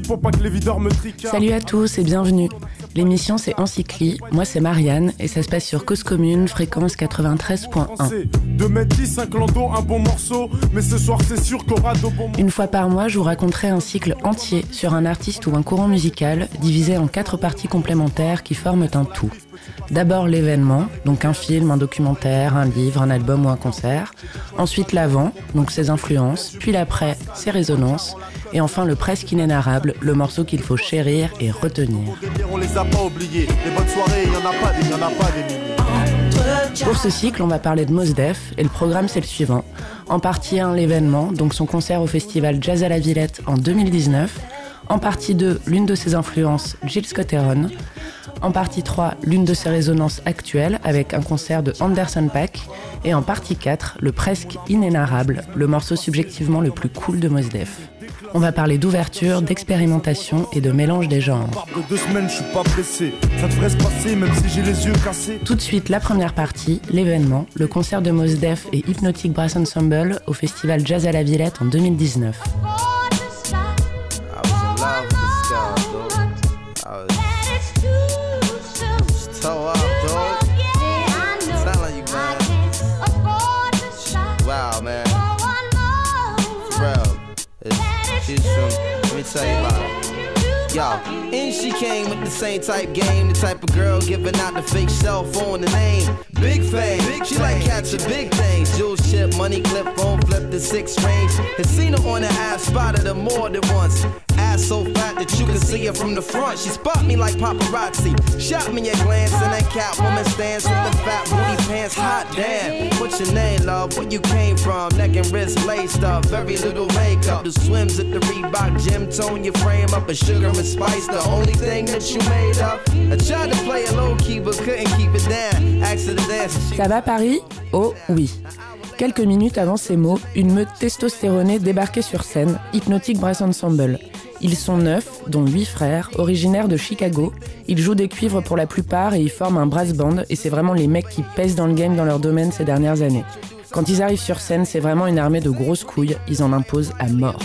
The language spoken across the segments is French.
Pour pas que les videurs me triquent. Salut à tous et bienvenue. L'émission c'est Encycli, moi c'est Marianne et ça se passe sur Cause Commune, fréquence 93.1. De mettre 10, un un bon morceau, mais ce soir c'est sûr qu'on aura de bons Une fois par mois, je vous raconterai un cycle entier sur un artiste ou un courant musical divisé en quatre parties complémentaires qui forment un tout. D'abord l'événement, donc un film, un documentaire, un livre, un album ou un concert. Ensuite l'avant, donc ses influences. Puis l'après, ses résonances. Et enfin le presque inénarrable, le morceau qu'il faut chérir et retenir. Pour ce cycle, on va parler de Mos Def et le programme c'est le suivant. En partie 1, l'événement, donc son concert au festival Jazz à la Villette en 2019. En partie 2, l'une de ses influences, Jill Scott Heron. En partie 3, l'une de ses résonances actuelles avec un concert de Anderson Pack. Et en partie 4, le presque inénarrable, le morceau subjectivement le plus cool de Mos Def. On va parler d'ouverture, d'expérimentation et de mélange des genres. Tout de suite, la première partie, l'événement, le concert de Mos Def et Hypnotic Brass Ensemble au festival Jazz à la Villette en 2019. Tell you about it. Yo, and she came with the same type game, the type of girl giving out the fake cell phone, the name. Big fame, she like catching big things. Jewel ship, money clip, phone flip the six range. Had seen her on the ass, spotted her more than once ass so fat that you can see her from the front. She spot me like paparazzi. Shot me a glance and that cat woman stands with the fat booty pants. Hot damn. What's your name, love? Where you came from? Neck and wrist laced up. Very little makeup. The swims at the Reebok gym. Tone your frame up. A sugar and spice. The only thing that you made up. I tried to play it low key but couldn't keep it down. Asked her to dance. Ça va Paris? Oh oui. Quelques minutes avant ces mots, une meute testostéronée débarquait sur scène, Hypnotic Brass Ensemble. Ils sont neuf, dont huit frères, originaires de Chicago. Ils jouent des cuivres pour la plupart et ils forment un brass band et c'est vraiment les mecs qui pèsent dans le game dans leur domaine ces dernières années. Quand ils arrivent sur scène, c'est vraiment une armée de grosses couilles, ils en imposent à mort.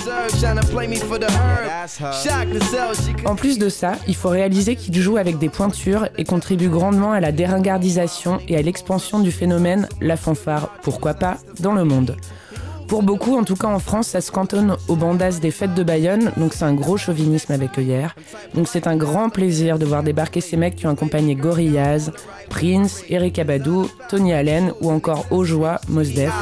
En plus de ça, il faut réaliser qu'ils jouent avec des pointures et contribuent grandement à la déringardisation et à l'expansion du phénomène la fanfare, pourquoi pas, dans le monde. Pour beaucoup, en tout cas en France, ça se cantonne aux bandas des fêtes de Bayonne, donc c'est un gros chauvinisme avec œillère. Donc c'est un grand plaisir de voir débarquer ces mecs qui ont accompagné Gorillaz, Prince, Eric Abadou, Tony Allen ou encore Ojoie, Mos Def.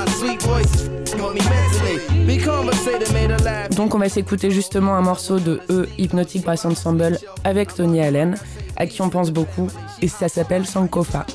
Donc on va s'écouter justement un morceau de E, Hypnotic Brass Ensemble avec Tony Allen, à qui on pense beaucoup, et ça s'appelle Sankofa.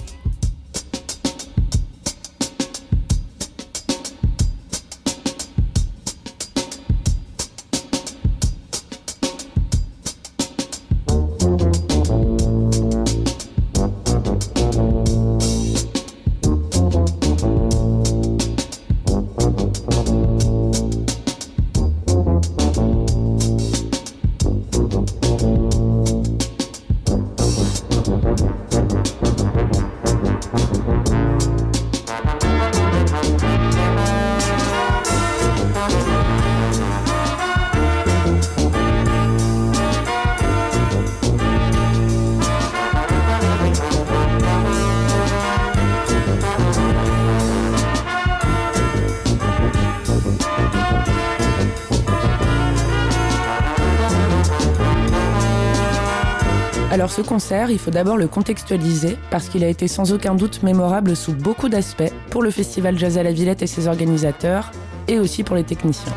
Ce concert, il faut d'abord le contextualiser parce qu'il a été sans aucun doute mémorable sous beaucoup d'aspects pour le festival Jazz à la Villette et ses organisateurs et aussi pour les techniciens.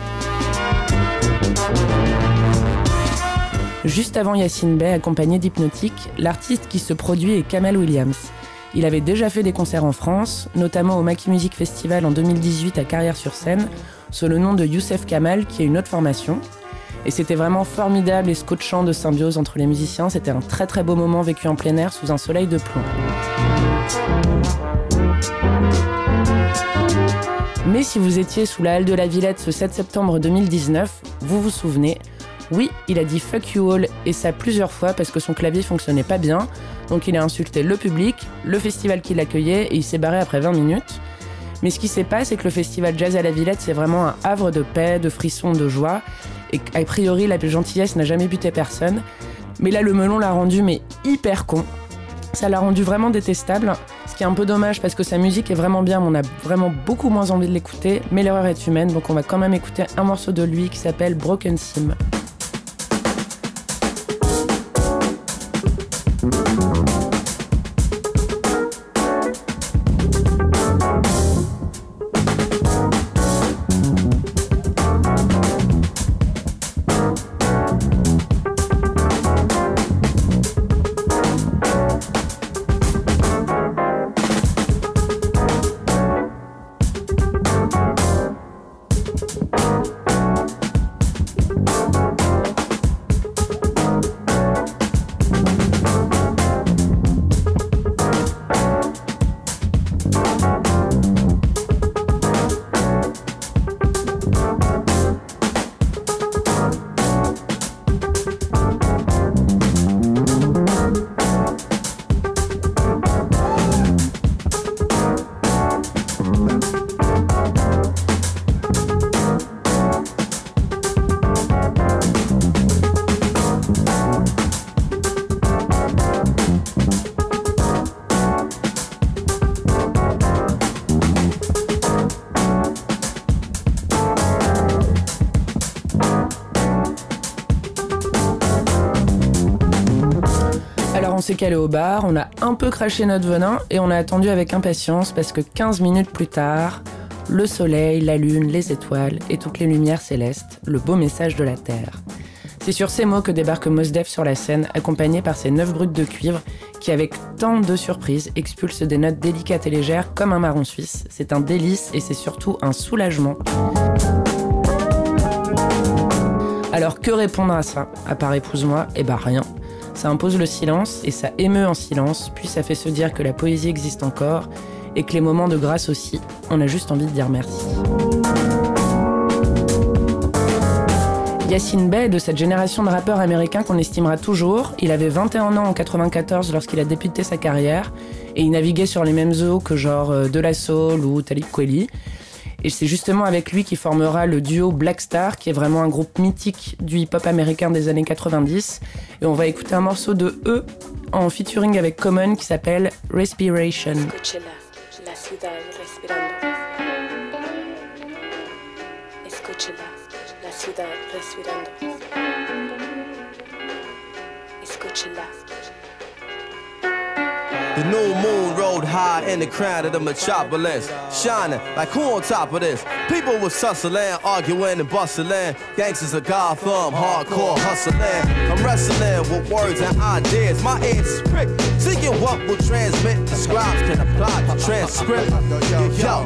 Juste avant Yacine Bey, accompagné d'Hypnotique, l'artiste qui se produit est Kamel Williams. Il avait déjà fait des concerts en France, notamment au Maki Music Festival en 2018 à Carrière-sur-Seine, sous le nom de Youssef Kamal, qui est une autre formation, et c'était vraiment formidable et scotchant de symbiose entre les musiciens. C'était un très très beau moment vécu en plein air sous un soleil de plomb. Mais si vous étiez sous la halle de la Villette ce 7 septembre 2019, vous vous souvenez, oui, il a dit fuck you all et ça plusieurs fois parce que son clavier fonctionnait pas bien. Donc il a insulté le public, le festival qui l'accueillait et il s'est barré après 20 minutes. Mais ce qui s'est passé, c'est que le festival Jazz à la Villette, c'est vraiment un havre de paix, de frissons, de joie. Et a priori la gentillesse n'a jamais buté personne. Mais là, le melon l'a rendu mais hyper con. Ça l'a rendu vraiment détestable, ce qui est un peu dommage parce que sa musique est vraiment bien, mais on a vraiment beaucoup moins envie de l'écouter. Mais l'erreur est humaine, donc on va quand même écouter un morceau de lui qui s'appelle Broken Sim. S'est calé au bar, on a un peu craché notre venin et on a attendu avec impatience parce que 15 minutes plus tard, le soleil, la lune, les étoiles et toutes les lumières célestes, le beau message de la Terre. C'est sur ces mots que débarque Mosdef sur la scène, accompagné par ses neuf brutes de cuivre, qui avec tant de surprises expulsent des notes délicates et légères comme un marron suisse. C'est un délice et c'est surtout un soulagement. Alors que répondre à ça? À part épouse-moi Eh bah rien. Ça impose le silence et ça émeut en silence, puis ça fait se dire que la poésie existe encore et que les moments de grâce aussi, on a juste envie de dire merci. Yassine Bey de cette génération de rappeurs américains qu'on estimera toujours. Il avait 21 ans en 94 lorsqu'il a débuté sa carrière et il naviguait sur les mêmes eaux que genre euh, De La Soul ou Talib Kweli. Et c'est justement avec lui qu'il formera le duo Black Star, qui est vraiment un groupe mythique du hip-hop américain des années 90. Et on va écouter un morceau de eux en featuring avec Common qui s'appelle Respiration. The new moon rode high in the crown of the metropolis, shining like who on top of this? People was hustling, arguing and bustling. Gangsters of Gotham, hardcore hustling. I'm wrestling with words and ideas. My ears is pricked, seeking what will transmit. The scribes can apply the transcript.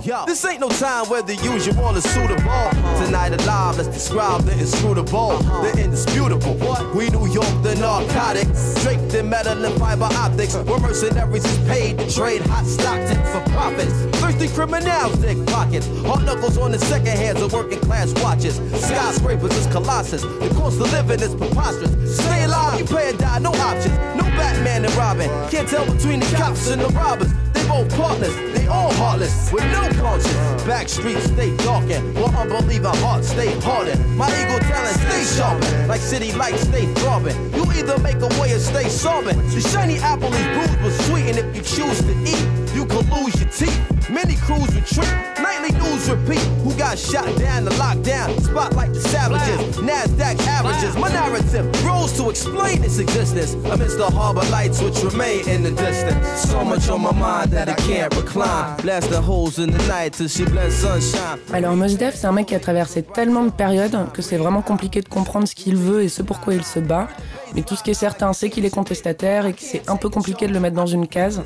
Yo, this ain't no time where the usual is suitable. Tonight alive, let's describe the inscrutable, the indisputable. We New York, the narcotics, draped in metal and fiber optics. We're mercenaries is paid to trade hot stocks in for profits. Thirsty criminals dig pockets. Hard knuckles on the second hands of working class watches. Skyscrapers is colossus. The cost of living is preposterous. Stay alive, you pay or die, no options. No Batman and Robin. Can't tell between the cops and the robbers. They both partners, they all heartless, with no conscience. Back streets stay darkened, while unbelieving hearts stay hardened. My ego talent stay sharpened, like city lights stay throbbing. You either make a way or stay sobbing. The shiny apple is bruised but sweet, and if you choose to eat, you could lose your teeth. Many crews retreat, nightly news repeat. Who got shot down the lockdown? Spotlight the savages, NASDAQ averages. My narrative rose to explain its existence amidst the harbor lights which remain in the distance. So much on my mind that I can't recline. Blast the holes in the night till she blends sunshine. Alors Mos Def, c'est un mec qui a traversé tellement de périodes que c'est vraiment compliqué de comprendre ce qu'il veut et ce pourquoi il se bat. Mais tout ce qui est certain, c'est qu'il est contestataire et que c'est un peu compliqué de le mettre dans une case.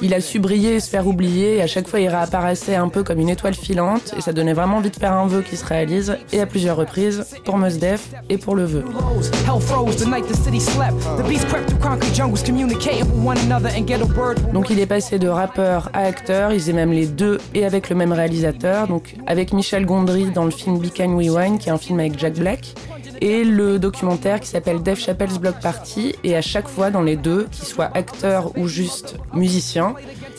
Il a su briller et se faire oublier, et à chaque fois il réapparaissait un peu comme une étoile filante, et ça donnait vraiment envie de faire un vœu qui se réalise, et à plusieurs reprises, pour Mos Def et pour le vœu. Donc il est passé de rappeur à acteur, il faisait même les deux et avec le même réalisateur, donc avec Michel Gondry dans le film Be Kind We Wine, qui est un film avec Jack Black, et le documentaire qui s'appelle Dave Chappelle's Block Party. Et à chaque fois, dans les deux, qu'il soit acteur ou juste musicien,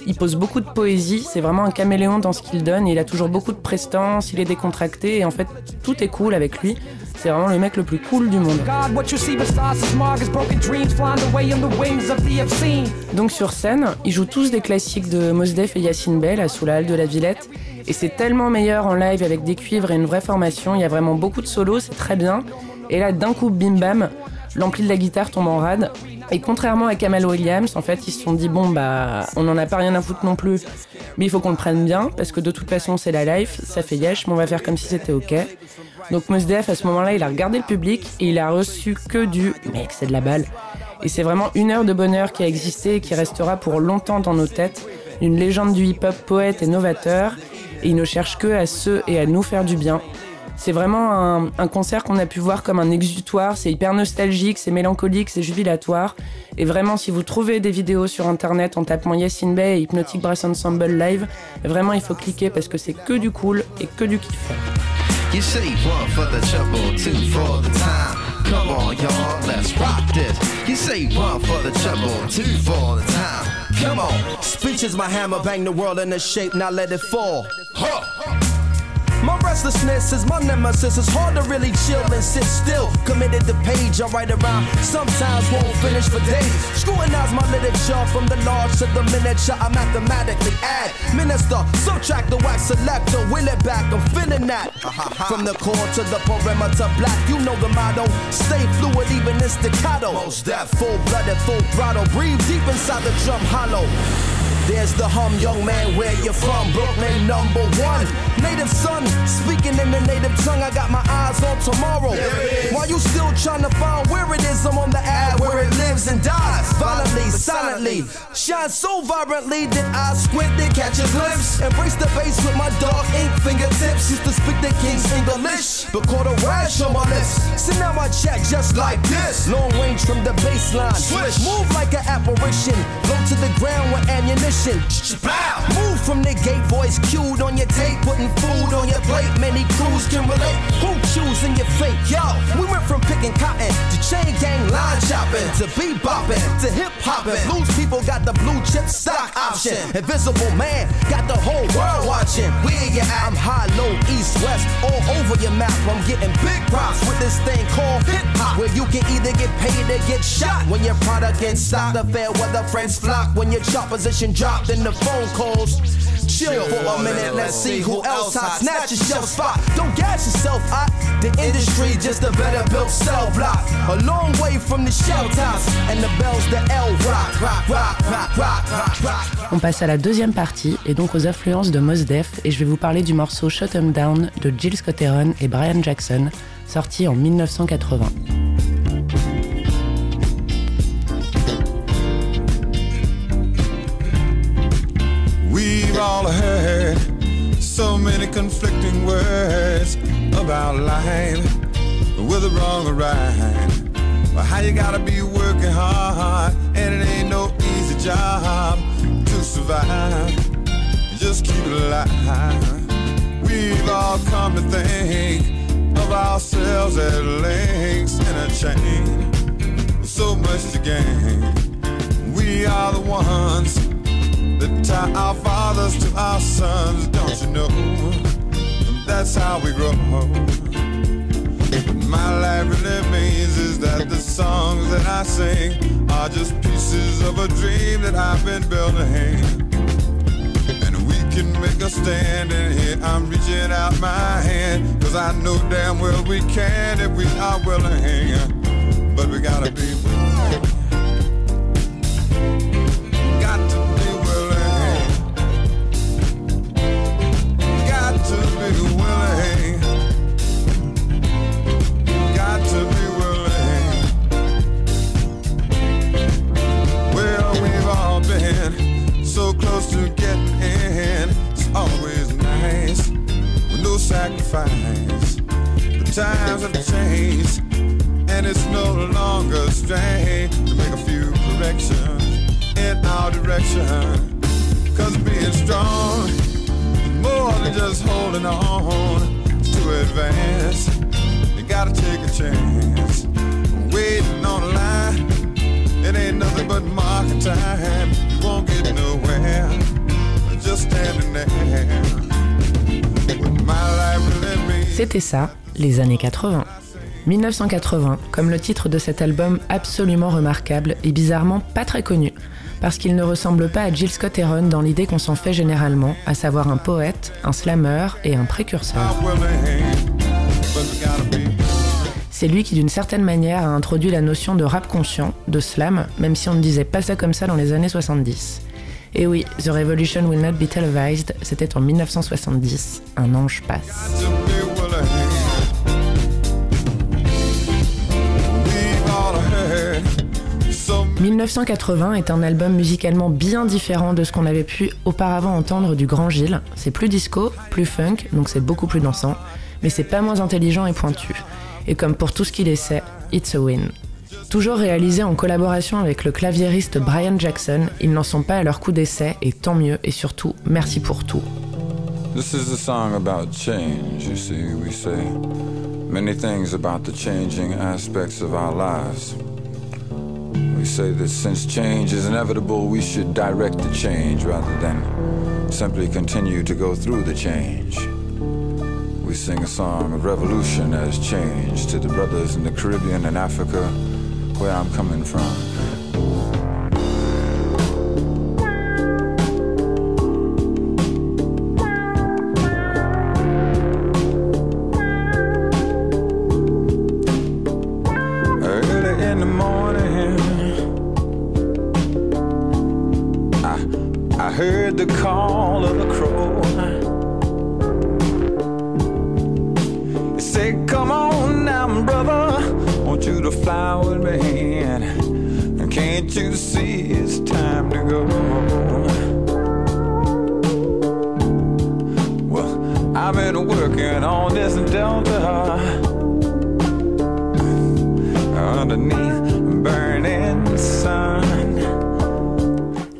il pose beaucoup de poésie. C'est vraiment un caméléon dans ce qu'il donne. il a toujours beaucoup de prestance, il est décontracté. Et en fait, tout est cool avec lui. C'est vraiment le mec le plus cool du monde. Donc sur scène, ils jouent tous des classiques de Mos Def et Yacine Bell sous la halle de la Villette. Et c'est tellement meilleur en live avec des cuivres et une vraie formation. Il y a vraiment beaucoup de solos, c'est très bien. Et là, d'un coup, bim bam, l'ampli de la guitare tombe en rade. Et contrairement à Kamal Williams, en fait, ils se sont dit bon bah, on n'en a pas rien à foutre non plus, mais il faut qu'on le prenne bien parce que de toute façon c'est la life, ça fait yesh, mais on va faire comme si c'était ok. Donc Mos Def à ce moment-là, il a regardé le public et il a reçu que du mec, c'est de la balle. Et c'est vraiment une heure de bonheur qui a existé et qui restera pour longtemps dans nos têtes. Une légende du hip-hop, poète et novateur. Et il ne cherche que à ceux et à nous faire du bien. C'est vraiment un, concert qu'on a pu voir comme un exutoire. C'est hyper nostalgique, c'est mélancolique, c'est jubilatoire. Et vraiment, si vous trouvez des vidéos sur internet en tapant Yes in Bay et Hypnotic Brass Ensemble Live, vraiment il faut cliquer parce que c'est que du cool et que du kiff. You say one for the trouble, two for the time. Come on, y'all, let's rock this. You say one for the trouble, two for the time. Come on. Speech is my hammer, bang the world into shape, now let it fall. Huh. My restlessness is my nemesis. It's hard to really chill and sit still. Committed to page, I write around. Sometimes won't finish for days. Scrutinize my literature from the large to the miniature. I mathematically add. Minister, subtract the wax selector. Will it back, I'm feeling that. From the core to the perimeter, black. You know the motto. Stay fluid, even in staccato. Most that full blooded, full throttle. Breathe deep inside the drum hollow. There's the hum, young man, where you from? Brooklyn number one. Native son, speaking in the native tongue, I got my eyes on tomorrow. While you still trying to find where it is, I'm on the ad where it lives and dies. Violently, silently, shine so vibrantly that I squint to catch a glimpse. Embrace the bass with my dark ink fingertips. Used to speak the king's English, but caught a rash on my lips. So now I check just like this. Long range from the baseline. Switch, move like an apparition. Low to the ground with ammunition. Move from the gate, voice cued on your tape, putting food on your plate. Many crews can relate. Who choosing your fate? Yo, we went from picking cotton to chain gang line chopping to be bopping to hip hopping. Blues people got the blue chip stock option. Invisible man got the whole world watching. Where you at? I'm high, low, east, west, all over your map. I'm getting big props with this thing called hip hop, where you can either get paid or get shot when your product gets stopped. The fair weather friends flock when your chart position dropped in the phone calls. Chill for a minute, let's see who else On passe à la deuxième partie et donc aux influences de Mos Def. Et je vais vous parler du morceau Shut 'em Down de Jill Scott et Brian Jackson, sorti en 1980. So many conflicting words about life, with whether wrong or right. But how you gotta be working hard, and it ain't no easy job to survive. Just keep it alive. We've all come to think of ourselves as links in a chain. So much to gain. We are the ones that tie our fathers to our sons, don't you know? That's how we grow. My life really means is that the songs that I sing are just pieces of a dream that I've been building. And we can make a stand in here. I'm reaching out my hand, cause I know damn well we can if we are willing. But we gotta be willing. Sacrifice. The times have changed, and it's no longer strange to make a few corrections in our direction. Cause being strong is more than just holding on to advance. You gotta take a chance. Waiting on a line, it ain't nothing but market time. C'était ça, les années 80. 1980, comme le titre de cet album absolument remarquable et bizarrement pas très connu, parce qu'il ne ressemble pas à Jill Scott Heron dans l'idée qu'on s'en fait généralement, à savoir un poète, un slammer et un précurseur. C'est lui qui d'une certaine manière a introduit la notion de rap conscient, de slam, même si on ne disait pas ça comme ça dans les années 70. Et oui, The Revolution Will Not Be Televised, c'était en 1970, un ange passe. 1980 est un album musicalement bien différent de ce qu'on avait pu auparavant entendre du Grand Gilles. C'est plus disco, plus funk, donc c'est beaucoup plus dansant, mais c'est pas moins intelligent et pointu. Et comme pour tout ce qu'il essaie, it's a win. Toujours réalisé en collaboration avec le claviériste Brian Jackson, ils n'en sont pas à leur coup d'essai, et tant mieux, et surtout, merci pour tout. This is a song about change, you see, we say many things about the changing aspects of our lives. We say that since change is inevitable, we should direct the change rather than simply continue to go through the change. We sing a song of revolution as change to the brothers in the Caribbean and Africa, where I'm coming from. heard the call of the crow. It said, Come on now, brother, want you to fly with me. And can't you see it's time to go? Well, I've been working on this delta underneath burning sun.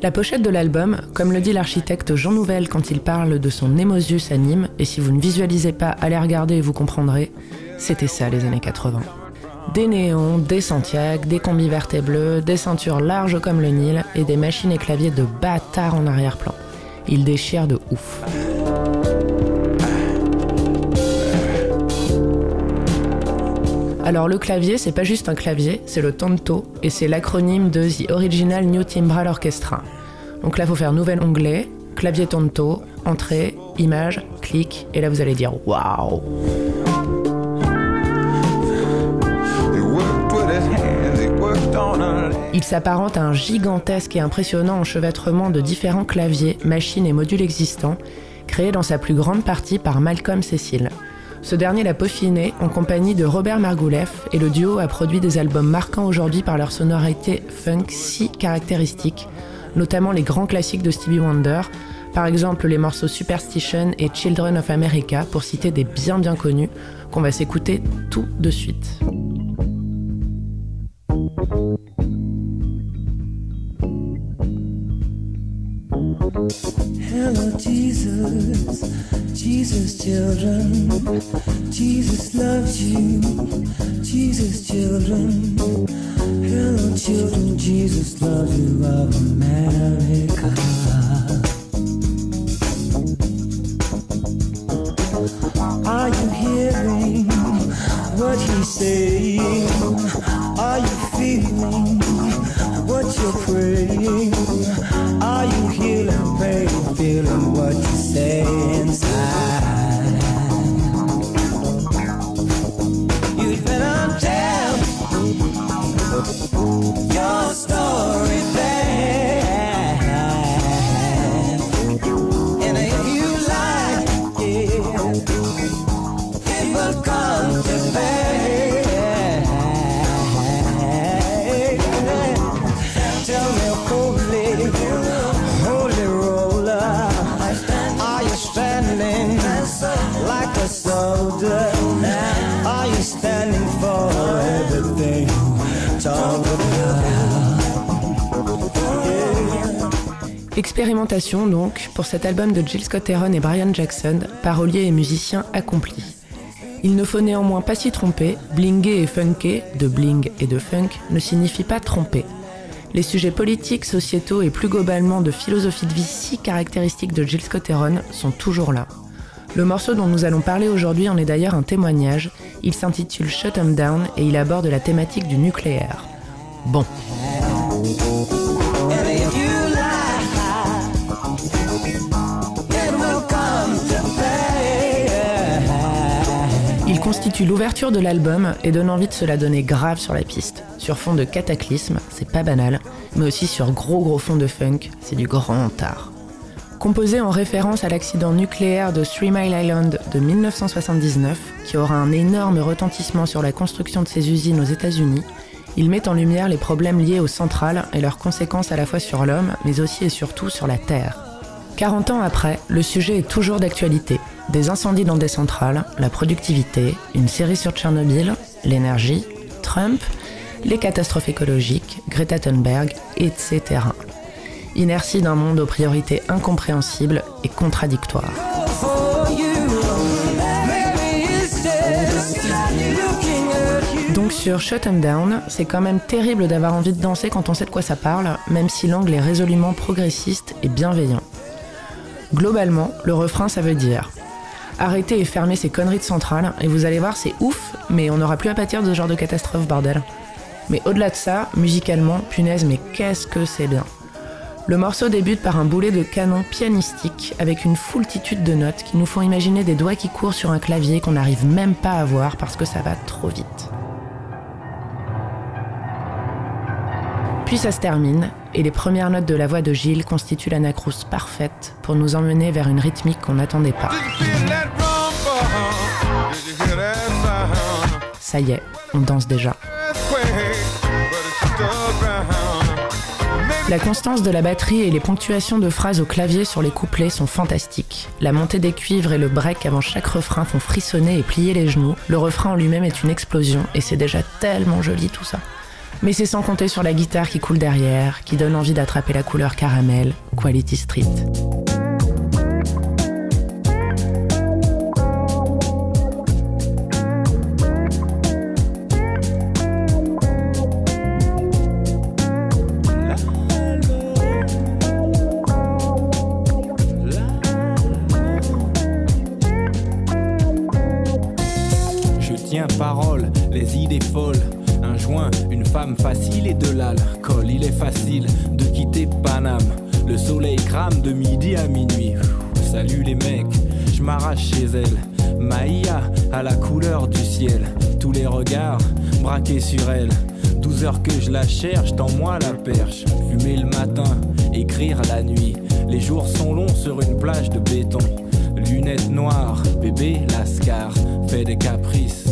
La pochette de l'album, comme le dit l'architecte Jean Nouvel quand il parle de son Nemosius anime, et si vous ne visualisez pas, allez regarder et vous comprendrez, c'était ça les années 80. Des néons, des Santiago, des combis verts et bleus, des ceintures larges comme le Nil et des machines et claviers de bâtard en arrière-plan. Il déchire de ouf. Alors le clavier, c'est pas juste un clavier, c'est le tonto et c'est l'acronyme de The Original New Timbral Orchestra. Donc là, il faut faire nouvel onglet, clavier tonto, entrée, image, clic, et là vous allez dire waouh. Il s'apparente à un gigantesque et impressionnant enchevêtrement de différents claviers, machines et modules existants, créés dans sa plus grande partie par Malcolm Cecil. Ce dernier l'a peaufiné en compagnie de Robert Margouleff et le duo a produit des albums marquants aujourd'hui par leur sonorité funk si caractéristique, notamment les grands classiques de Stevie Wonder, par exemple les morceaux Superstition et Children of America pour citer des bien bien connus qu'on va s'écouter tout de suite. Hello Jesus, Jesus children, Jesus loves you, Jesus children. Hello children, Jesus loves you. Of America. Expérimentation donc pour cet album de Jill Scott Heron et Brian Jackson, paroliers et musiciens accomplis. Il ne faut néanmoins pas s'y tromper, blinguer et funker, de bling et de funk, ne signifie pas tromper. Les sujets politiques, sociétaux et plus globalement de philosophie de vie si caractéristiques de Jill Scott Heron sont toujours là. Le morceau dont nous allons parler aujourd'hui en est d'ailleurs un témoignage. Il s'intitule Shut 'em Down et il aborde la thématique du nucléaire. Bon. L'ouverture de l'album et donne envie de se la donner grave sur la piste. Sur fond de cataclysme, c'est pas banal, mais aussi sur gros gros fond de funk, c'est du grand art. Composé en référence à l'accident nucléaire de Three Mile Island de 1979, qui aura un énorme retentissement sur la construction de ces usines aux États-Unis, il met en lumière les problèmes liés aux centrales et leurs conséquences à la fois sur l'homme, mais aussi et surtout sur la Terre. 40 ans après, le sujet est toujours d'actualité. Des incendies dans des centrales, la productivité, une série sur Tchernobyl, l'énergie, Trump, les catastrophes écologiques, Greta Thunberg, etc. Inertie d'un monde aux priorités incompréhensibles et contradictoires. Donc sur Shut 'em Down, c'est quand même terrible d'avoir envie de danser quand on sait de quoi ça parle, même si l'angle est résolument progressiste et bienveillant. Globalement, le refrain ça veut dire Arrêtez et fermez ces conneries de centrale, et vous allez voir, c'est ouf, mais on n'aura plus à pâtir de ce genre de catastrophe, bordel. Mais au-delà de ça, musicalement, punaise, mais qu'est-ce que c'est bien. Le morceau débute par un boulet de canon pianistique avec une foultitude de notes qui nous font imaginer des doigts qui courent sur un clavier qu'on n'arrive même pas à voir parce que ça va trop vite. Puis ça se termine, et les premières notes de la voix de Gilles constituent l'anacrousse parfaite pour nous emmener vers une rythmique qu'on n'attendait pas. Ça y est, on danse déjà. La constance de la batterie et les ponctuations de phrases au clavier sur les couplets sont fantastiques. La montée des cuivres et le break avant chaque refrain font frissonner et plier les genoux. Le refrain en lui-même est une explosion et c'est déjà tellement joli tout ça. Mais c'est sans compter sur la guitare qui coule derrière, qui donne envie d'attraper la couleur caramel, Quality Street. De quitter Paname. Le soleil crame de midi à minuit. Salut les mecs, je m'arrache chez elle. Maïa à la couleur du ciel. Tous les regards braqués sur elle. 12 heures que je la cherche, dans moi la perche. Fumer le matin, écrire la nuit. Les jours sont longs sur une plage de béton. Lunettes noires, bébé lascar, fait des caprices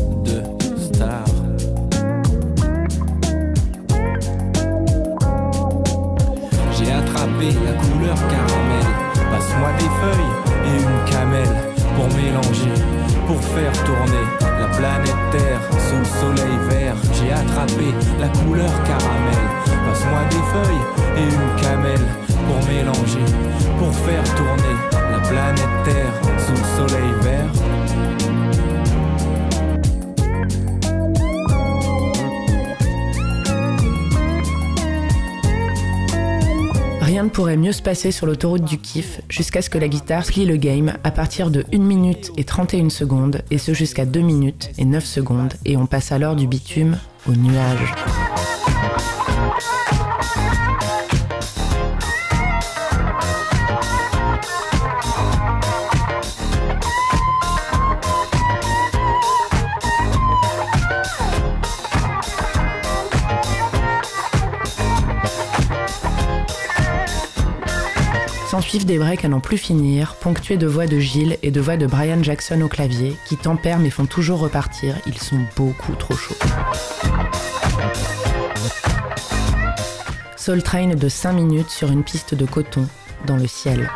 pour mélanger, pour faire tourner la planète Terre sous le soleil vert. J'ai attrapé la couleur caramel. Passe-moi des feuilles et une camelle pour mélanger, pour faire tourner pourrait mieux se passer sur l'autoroute du kiff jusqu'à ce que la guitare plie le game à partir de 1 minute et 31 secondes et ce jusqu'à 2 minutes et 9 secondes et on passe alors du bitume au nuage. Des breaks à n'en plus finir, ponctués de voix de Gilles et de voix de Brian Jackson au clavier, qui tempèrent mais font toujours repartir, ils sont beaucoup trop chauds. Soul Train de 5 minutes sur une piste de coton, dans le ciel.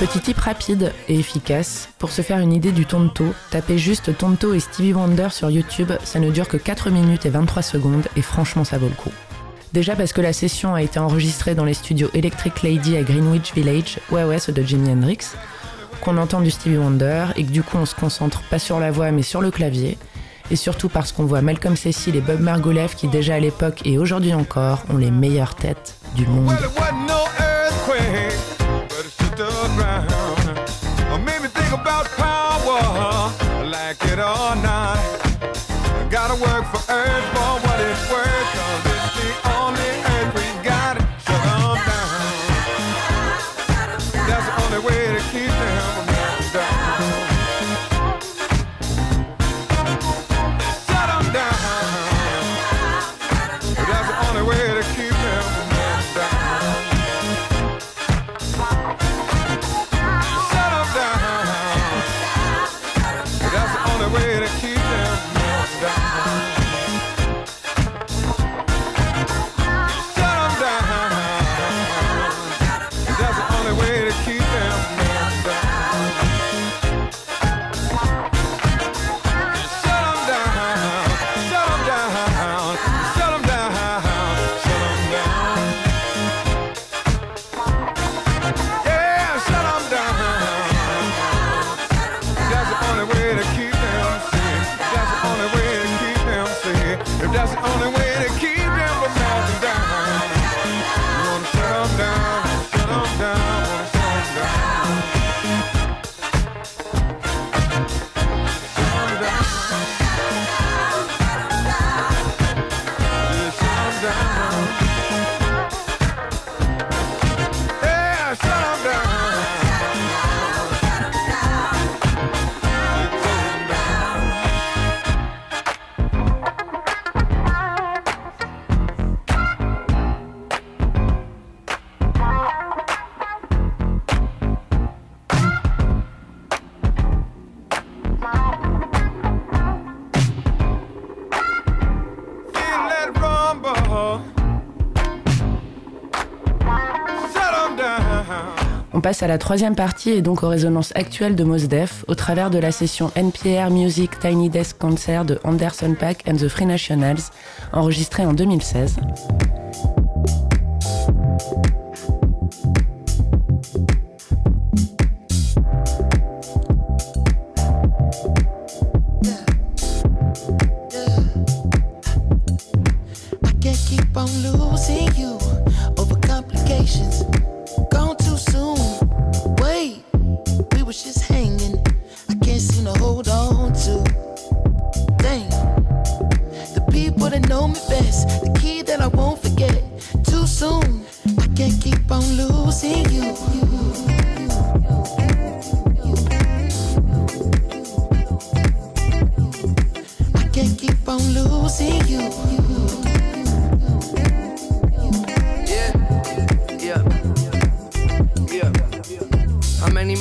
Petit tip rapide et efficace, pour se faire une idée du tonto, tapez juste tonto et Stevie Wonder sur YouTube, ça ne dure que 4 minutes et 23 secondes et franchement ça vaut le coup. Déjà parce que la session a été enregistrée dans les studios Electric Lady à Greenwich Village, ouais ouais, de Jimi Hendrix, qu'on entend du Stevie Wonder et que du coup on se concentre pas sur la voix mais sur le clavier, et surtout parce qu'on voit Malcolm Cecil et Bob Margouleff qui déjà à l'époque et aujourd'hui encore ont les meilleures têtes du monde. Passe à la troisième partie et donc aux résonances actuelles de Mos Def au travers de la session NPR Music Tiny Desk Concert de Anderson Paak and the Free Nationals enregistrée en 2016.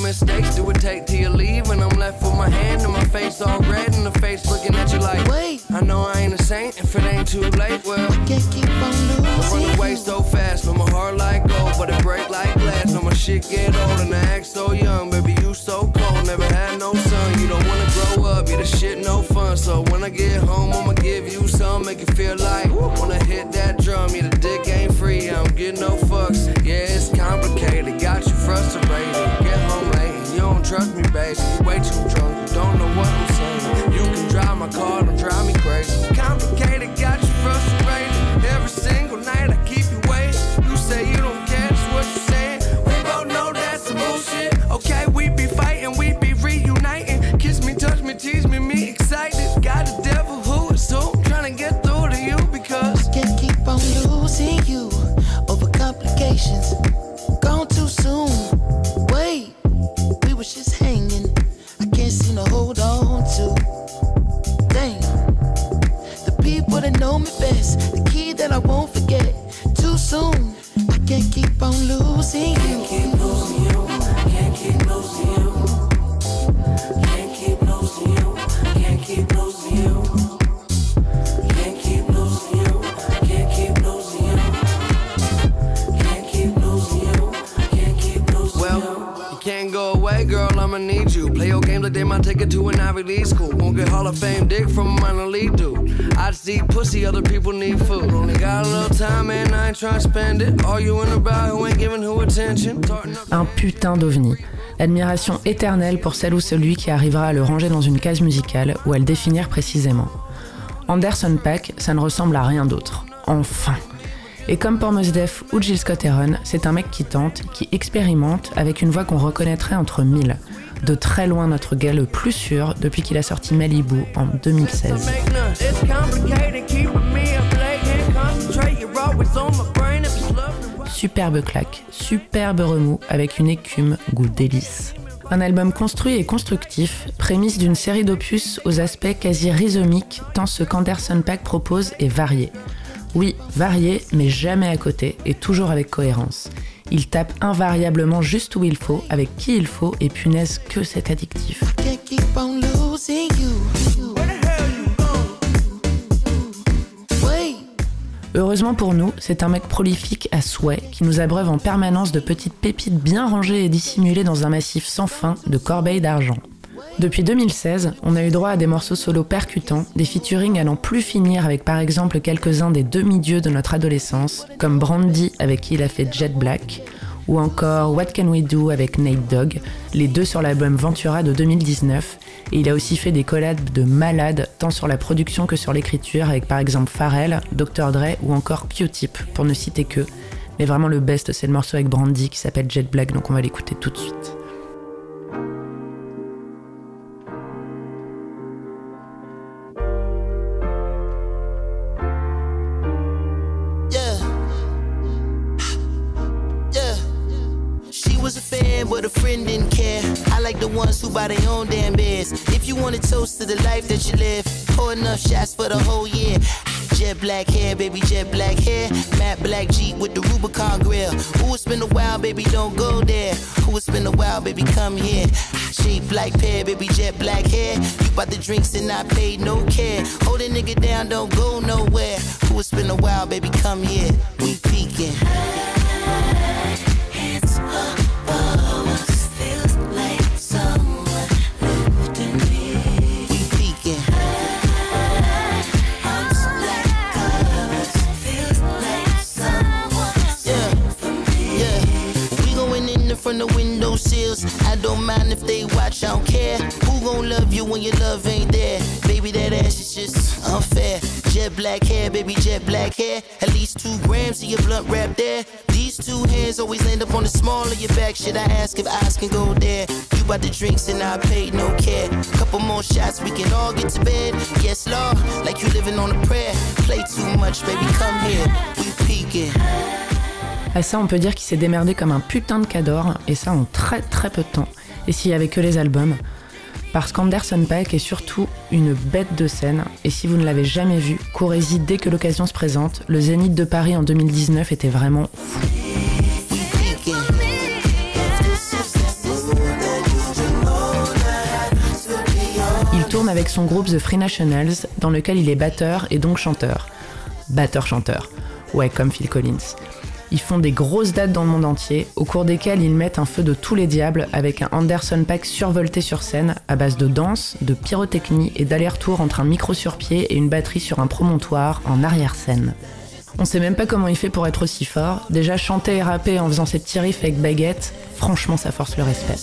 Mistakes do it take till you leave? When I'm left with my hand and my face all red and the face looking at you like, Wait. I know I ain't a saint if it ain't too late. Well, I Can't keep on losing I run away so fast, but my heart like gold, but it break like glass. When my shit get old and I act so young, baby, you so cold, never had no son. You don't wanna grow up, yeah, the shit no fun. So when I get home, I'ma give you some, make it feel like wanna hit that drum. Yeah, the dick ain't free, I don't get no situation. Un putain d'ovni. L'admiration éternelle pour celle ou celui qui arrivera à le ranger dans une case musicale ou à le définir précisément. Anderson Pack, ça ne ressemble à rien d'autre. Enfin Et comme pour Mos Def ou Jill Scott Heron, c'est un mec qui tente, qui expérimente avec une voix qu'on reconnaîtrait entre mille. De très loin notre gars le plus sûr depuis qu'il a sorti Malibu en 2016. Superbe claque, superbe remous avec une écume goût délice. Un album construit et constructif, prémisse d'une série d'opus aux aspects quasi rhizomiques, tant ce qu'Anderson Pack propose est varié. Oui, varié, mais jamais à côté, et toujours avec cohérence. Il tape invariablement juste où il faut, avec qui il faut, et punaise que c'est addictif. Heureusement pour nous, c'est un mec prolifique à souhait qui nous abreuve en permanence de petites pépites bien rangées et dissimulées dans un massif sans fin de corbeilles d'argent. Depuis 2016, on a eu droit à des morceaux solo percutants, des featurings allant plus finir avec par exemple quelques-uns des demi-dieux de notre adolescence, comme Brandy avec qui il a fait Jet Black, ou encore What Can We Do avec Nate Dogg, les deux sur l'album Ventura de 2019, et il a aussi fait des collabs de malades, tant sur la production que sur l'écriture, avec par exemple Pharrell, Dr. Dre ou encore Q-Tip, pour ne citer que. Mais vraiment le best, c'est le morceau avec Brandy qui s'appelle Jet Black, donc on va l'écouter tout de suite. Ones who buy their own damn beers. If you want a toast to the life that you live, pour enough shots for the whole year. Jet black hair, baby, jet black hair. Matte black Jeep with the Rubicon grill. Who it's been a while, baby, don't go there. Who it's been a while, baby, come here. Shape like pear, baby, jet black hair. You bought the drinks and I paid no care. Hold a nigga down, don't go nowhere. Who it's been a while, baby, come here. We peeking. I don't mind if they watch, I don't care. Who gon' love you when your love ain't there? Baby, that ass is just unfair. Jet black hair, baby, jet black hair. At least two grams of your blunt wrap there. These two hands always end up on the small of your back. Should I ask if eyes can go there? You bought the drinks and I paid no care. Couple more shots, we can all get to bed. Yes, Lord, like you living on a prayer. Play too much, baby, come here. We peeking. À ça, on peut dire qu'il s'est démerdé comme un putain de cador, et ça en très très peu de temps. Et s'il y avait que les albums. Parce qu'Anderson Pack est surtout une bête de scène, et si vous ne l'avez jamais vu, courez-y dès que l'occasion se présente. Le Zénith de Paris en 2019 était vraiment fou. Il tourne avec son groupe The Free Nationals, dans lequel il est batteur et donc chanteur. Batteur-chanteur. Ouais, comme Phil Collins. Ils font des grosses dates dans le monde entier, au cours desquelles ils mettent un feu de tous les diables avec un Anderson Pack survolté sur scène, à base de danse, de pyrotechnie et d'aller-retour entre un micro sur pied et une batterie sur un promontoire en arrière-scène. On sait même pas comment il fait pour être aussi fort. Déjà chanter et rapper en faisant ses petits riffs avec baguette, franchement ça force le respect.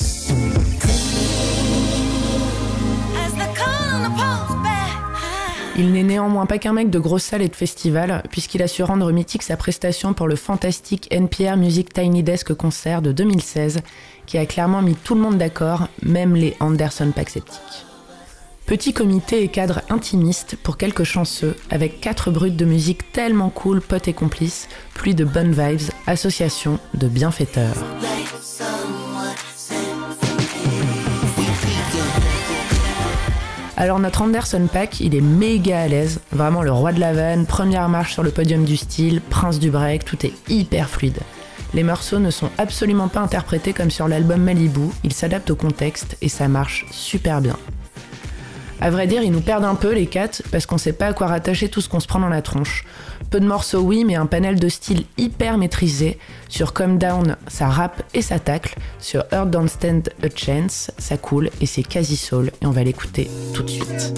Il n'est néanmoins pas qu'un mec de grosses salles et de festivals, puisqu'il a su rendre mythique sa prestation pour le fantastique NPR Music Tiny Desk Concert de 2016, qui a clairement mis tout le monde d'accord, même les Anderson Pack sceptiques. Petit comité et cadre intimiste pour quelques chanceux, avec quatre brutes de musique tellement cool, potes et complices, pluie de bonnes vibes, association de bienfaiteurs. Alors notre Anderson Pack, il est méga à l'aise, vraiment le roi de la vanne, première marche sur le podium du style, prince du break, tout est hyper fluide. Les morceaux ne sont absolument pas interprétés comme sur l'album Malibu, ils s'adaptent au contexte et ça marche super bien. À vrai dire, ils nous perdent un peu les quatre parce qu'on sait pas à quoi rattacher tout ce qu'on se prend dans la tronche. Peu de morceaux, oui, mais un panel de styles hyper maîtrisé. Sur Come Down, ça rappe et ça tacle. Sur Earth Don't Stand a Chance, ça coule et c'est quasi soul. Et on va l'écouter tout de suite.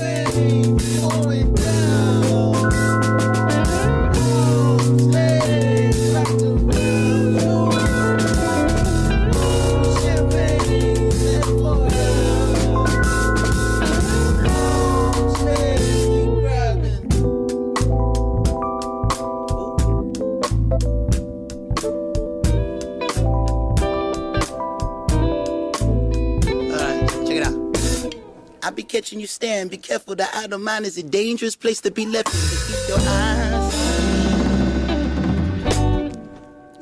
Catching you staring. Be careful, the idle mind is a dangerous place to be left. To keep your eyes.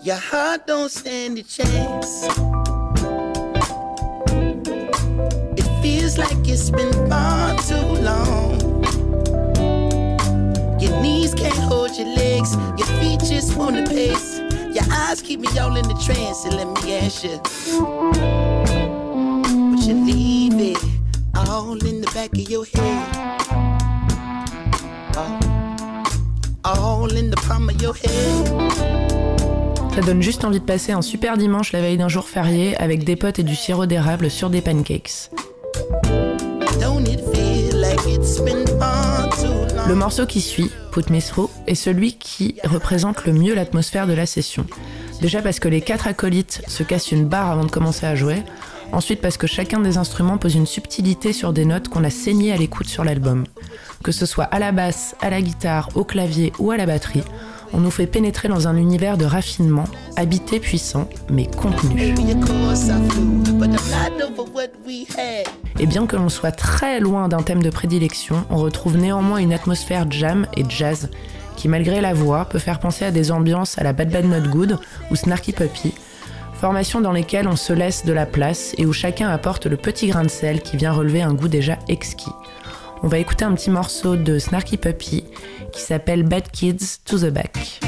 Your heart don't stand a chance. It feels like it's been far too long. Your knees can't hold your legs, your feet just wanna pace. Your eyes keep me all in the trance, and let me ask you. All in the back of your head. All in the palm of your head. Ça donne juste envie de passer un super dimanche la veille d'un jour férié avec des potes et du sirop d'érable sur des pancakes. Le morceau qui suit, Put Me Through, est celui qui représente le mieux l'atmosphère de la session. Déjà parce que les quatre acolytes se cassent une barre avant de commencer à jouer, ensuite parce que chacun des instruments pose une subtilité sur des notes qu'on a saignées à l'écoute sur l'album. Que ce soit à la basse, à la guitare, au clavier ou à la batterie, on nous fait pénétrer dans un univers de raffinement, habité puissant, mais contenu. Et bien que l'on soit très loin d'un thème de prédilection, on retrouve néanmoins une atmosphère jam et jazz qui, malgré la voix, peut faire penser à des ambiances à la Bad Bad Not Good ou Snarky Puppy, formations dans lesquelles on se laisse de la place et où chacun apporte le petit grain de sel qui vient relever un goût déjà exquis. On va écouter un petit morceau de Snarky Puppy qui s'appelle Bad Kids to the Back.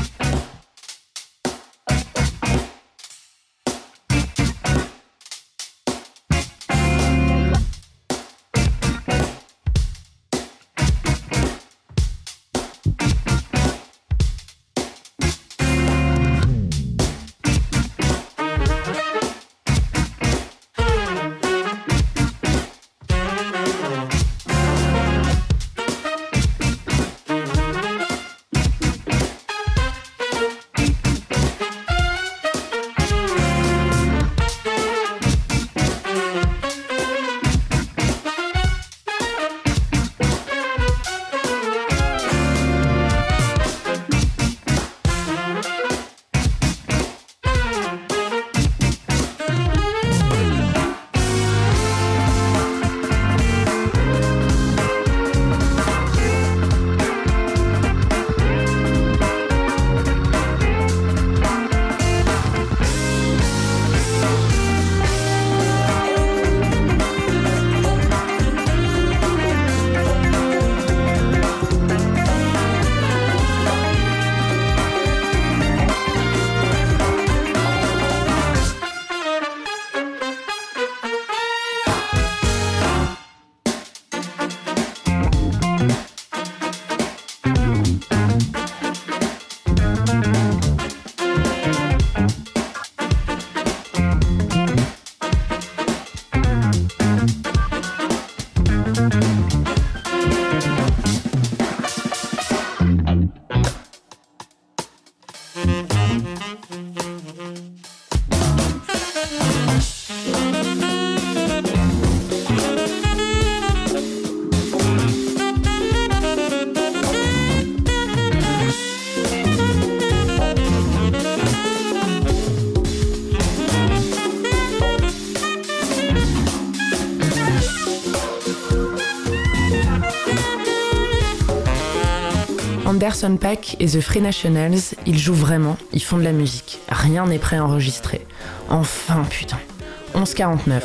Anderson Paak et The Free Nationals, ils jouent vraiment, ils font de la musique. Rien n'est prêt à enregistrer. Enfin, putain. 11.49.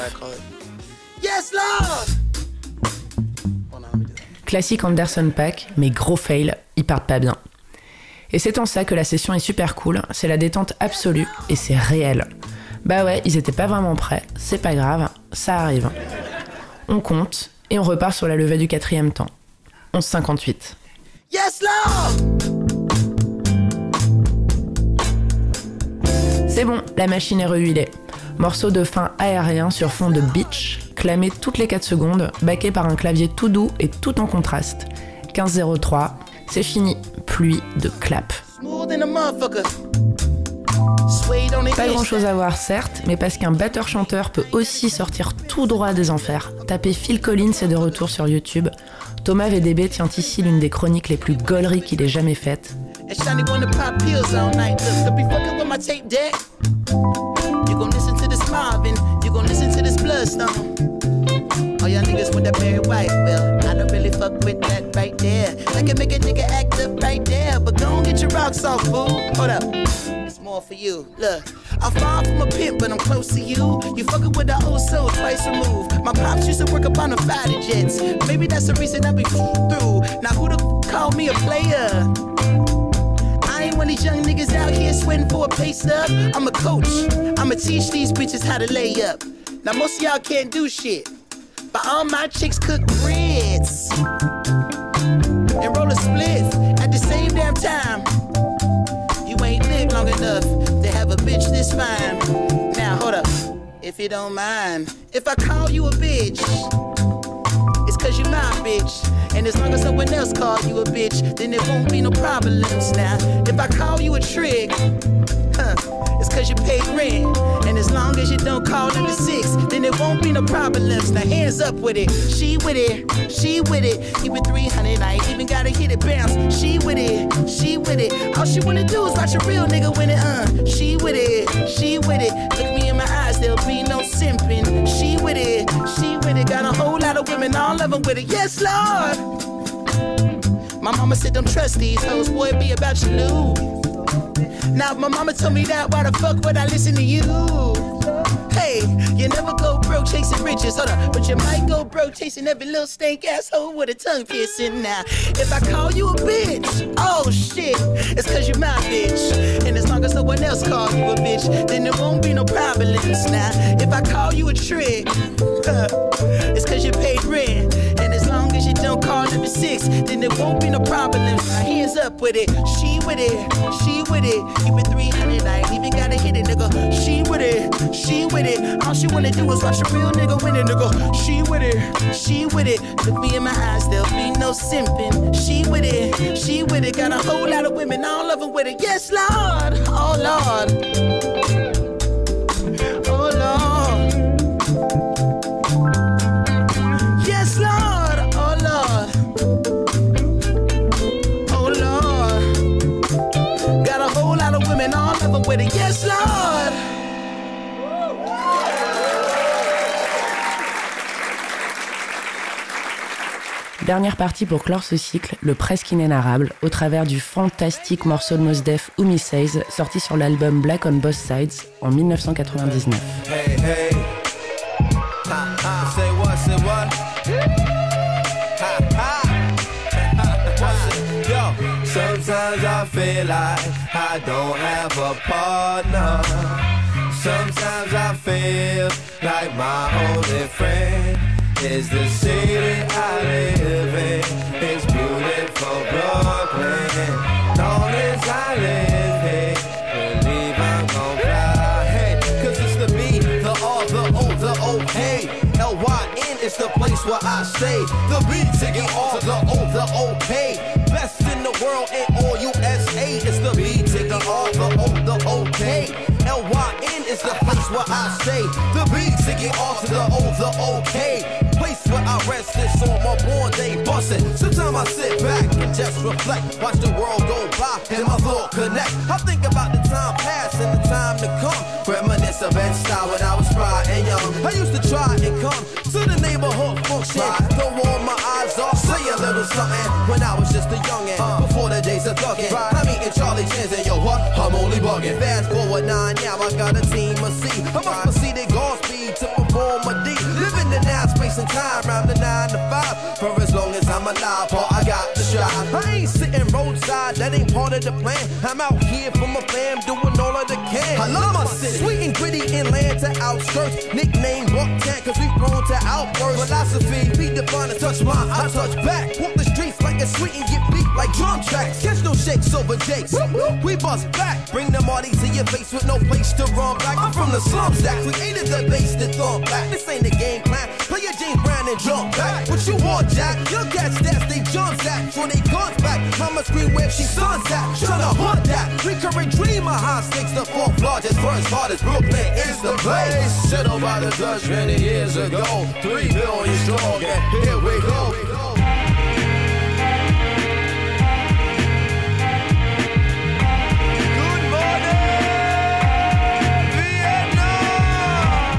Yes, Lord! Classique Anderson Paak, mais gros fail, ils partent pas bien. Et c'est en ça que la session est super cool, c'est la détente absolue et c'est réel. Bah ouais, ils étaient pas vraiment prêts, c'est pas grave, ça arrive. On compte et on repart sur la levée du quatrième temps. 11.58. Yes, Lord! C'est bon, la machine est rehuilée. Morceau de fin aérien sur fond de beach, clamé toutes les 4 secondes, baqué par un clavier tout doux et tout en contraste. 15.03, c'est fini, pluie de clap. Smooth in the Pas grand chose à voir certes, mais parce qu'un batteur-chanteur peut aussi sortir tout droit des enfers. Tapez Phil Collins est de retour sur YouTube. Thomas VDB tient ici l'une des chroniques les plus gauleries qu'il ait jamais faites. And Shiny wanna pop pills all night. Look, to be fucking with my tape deck. You gon' listen to this Marvin. You gon' listen to this Bloodstone. Yeah, Young niggas with that Barry White. Well, I don't really fuck with that right there. I can make a nigga act up right there, but don't get your rocks off, fool. Hold up. More for you. Look, I'm far from a pimp, but I'm close to you. You fucking with the old soul twice removed. My pops used to work up on the fighter jets. Maybe that's the reason I be through. Now who the call me a player? I ain't one of these young niggas out here sweating for a pay stub. I'm a coach. I'ma teach these bitches how to lay up. Now most of y'all can't do shit. But all my chicks cook grits and roll a spliff at the same damn time. Enough to have a bitch this fine. Now hold up, if you don't mind, if I call you a bitch, cause you my bitch. And as long as someone else call you a bitch, then there won't be no problems. Now, if I call you a trick, huh, it's cause you pay rent. And as long as you don't call it a six, then there won't be no problems. Now hands up with it. She with it, she with it. Even 300, I ain't even gotta hit it bounce. She with it, she with it. All she wanna do is watch a real nigga win it, uh. She with it, she with it. Look me in my eyes, there'll be no simping. She with it, she with it. Got a whole lot of women, all of them with it. Yes, Lord. My mama said, don't trust these hoes, boy, be about you lose. Now, my mama told me that, why the fuck would I listen to you? Hey, you never go broke chasing riches, hold up. But you might go broke chasing every little stank asshole with a tongue piercing now. If I call you a bitch, oh shit, it's cause you're my bitch. And as long as no one else call you a bitch, then there won't be no problems now. If I call you a trick, it's cause you paid rent. Don't call it a six, then there won't be no problems. Hands up with it, she with it, she with it. Even 300, I ain't even gotta hit it, nigga. She with it, she with it. All she wanna do is watch a real nigga win it, nigga. She with it, she with it. Look me in my eyes, there'll be no simping. She with it, she with it. Got a whole lot of women, all of them with it. Yes, Lord. Oh Lord. With it. Yes, Lord. Dernière partie pour clore ce cycle, le presque inénarrable, au travers du fantastique morceau de Mos Def Umi Says, sorti sur l'album Black on Both Sides en 1999. Hey, hey. Ha, ha. Say what, say what? Ha, ha. What's it? Yo, sometimes I feel like I don't have a partner. Sometimes I feel like my only friend is the city I live in. It's beautiful Brooklyn. Long as I live here, believe I'm gon' fly. Hey, cause it's the B, the R, the O, the O, K. L-Y-N is the place where I stay. The B the R, the O, the O, K. Best in the world and all USA. is the B where I stay. The B to the R to the O, the O, K. Place where I rest this on my born day bustin'. Sometimes I sit back and just reflect. Watch the world go by and my thought connect. I think about the time past and the time to come. Reminisce of that style when I was spry and young. I used to try and come to the neighborhood function. Throw all my eyes off, say a little something. When I was just a youngin', before of thuggin'. I'm eating Charlie Chins and yo, what? I'm only bugging. Fast forward nine, now I got a team of C. I must proceed at Godspeed to perform a D. Living the now space and time, round the nine to five. For as long as I'm alive, Paul, I got to strive. I ain't sitting roadside, that ain't part of the plan. I'm out here for my fam, doing all of the I love my city, sweet and gritty inland to outskirts. Nickname Bucktown, cause we grown to outbursts. Philosophy, be defined and touch mine, I touch back. Walk the streets like a sweet and get beat like drum tracks. Catch no shakes over jakes. We bust back, bring the Marty to your face with no place to run back. I'm from the slums that created the bass that thump back. This ain't a game plan. Play your James Brown and jump back. What you want, Jack? Your cats stats, they jumps at. So they guns back. Mama scream where she sons at. Tryna hunt that. Recurring dream of high stakes. The fourth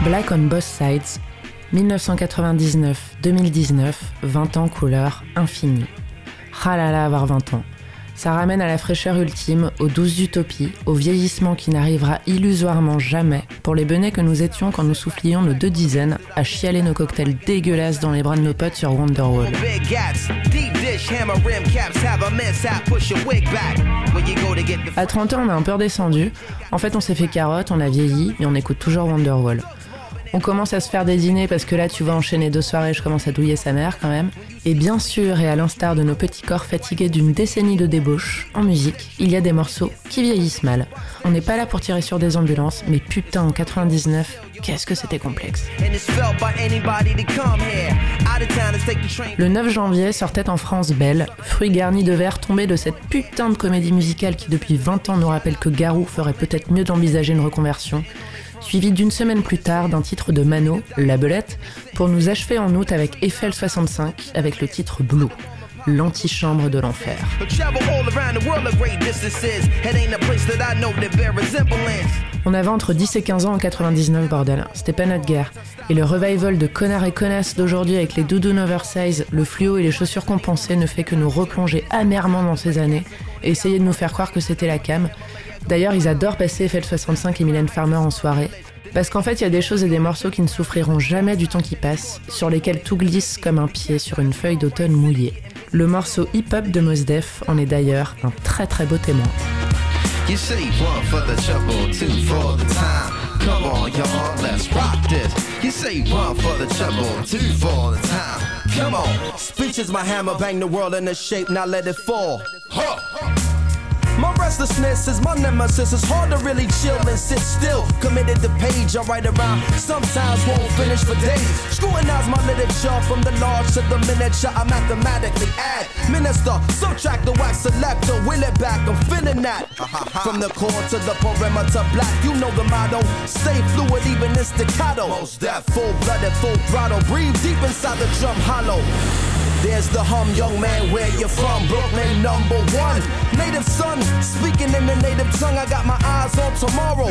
Black on Both Sides, 1999-2019, 20 ans couleur infinie. Là, avoir 20 ans. Ça ramène à la fraîcheur ultime, aux douces utopies, au vieillissement qui n'arrivera illusoirement jamais pour les benets que nous étions quand nous soufflions nos deux dizaines à chialer nos cocktails dégueulasses dans les bras de nos potes sur Wonderwall. À 30 ans, on a un peu redescendu. En fait, on s'est fait carotte, on a vieilli, et on écoute toujours Wonderwall. On commence à se faire des dîners parce que là, tu vas enchaîner deux soirées, je commence à douiller sa mère quand même. Et bien sûr, et à l'instar de nos petits corps fatigués d'une décennie de débauche, en musique, il y a des morceaux qui vieillissent mal. On n'est pas là pour tirer sur des ambulances, mais putain, en 99, qu'est-ce que c'était complexe. Le 9 janvier sortait en France Belle, fruit garni de verre tombé de cette putain de comédie musicale qui depuis 20 ans nous rappelle que Garou ferait peut-être mieux d'envisager une reconversion suivi d'une semaine plus tard d'un titre de Mano, La Belette, pour nous achever en août avec Eiffel 65 avec le titre Blue l'antichambre de l'enfer. On avait entre 10 et 15 ans en 99, bordel. C'était pas notre guerre. Et le revival de connards et connasses d'aujourd'hui avec les doudounes oversize, le fluo et les chaussures compensées ne fait que nous replonger amèrement dans ces années et essayer de nous faire croire que c'était la cam, D'ailleurs, ils adorent passer FL65 et Mylène Farmer en soirée. Parce qu'en fait, il y a des choses et des morceaux qui ne souffriront jamais du temps qui passe, sur lesquels tout glisse comme un pied sur une feuille d'automne mouillée. Le morceau hip-hop de Mos Def en est d'ailleurs un très très beau témoin. You say one for the trouble, two for the time. Come on, y'all, let's rock this. You say one for the trouble, two for the time. Come on. Speech is my hammer, bang the world into shape, now let it fall. Huh. My restlessness is my nemesis. It's hard to really chill and sit still. Committed to page, I write around. Sometimes won't finish for days. Scrutinize my literature from the large to the miniature. I mathematically add. Minister, subtract the wax selector. Will it back, I'm feeling that. From the core to the perimeter black. You know the motto. Stay fluid, even in staccato. Most death, full blooded, full throttle. Breathe deep inside the drum hollow. There's the hum, young man, where you from? Brooklyn, number one. Native son, speaking in the native tongue, I got my eyes on tomorrow.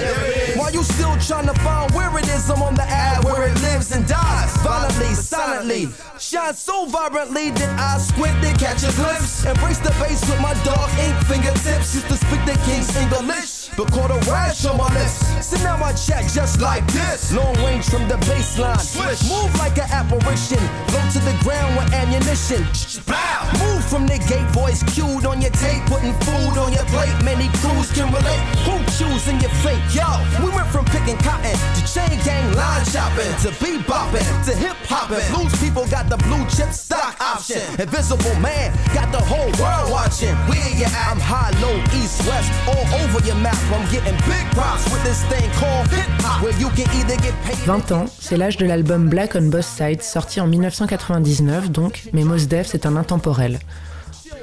While you still trying to find where it is, I'm on the ad where it lives and dies. Violently, silently, shine so vibrantly that I squint to catch a glimpse. Embrace the bass with my dog ink fingertips. Used to speak the king's English, but caught a rash on my lips. So now I check just like this. Long range from the baseline. Move like an apparition. Low to the ground with ammunition Bow. Move from the gate, voice cued on your tape, putting food on your plate. Many crews can relate. Who choosing your fate? Yo, we went from picking cotton to chain gang line shopping to bebopping to hip hopping. Blues people got the blue chip stock option. Invisible man got the whole world watching. Where you at? I'm high, low, east, west, all over your map. I'm getting big props with this thing called hip hop, where you can either get paid. 20 ans, c'est l'âge de l'album Black on Both Sides, sorti en 1999 donc, mais Mos Def, c'est un intemporel.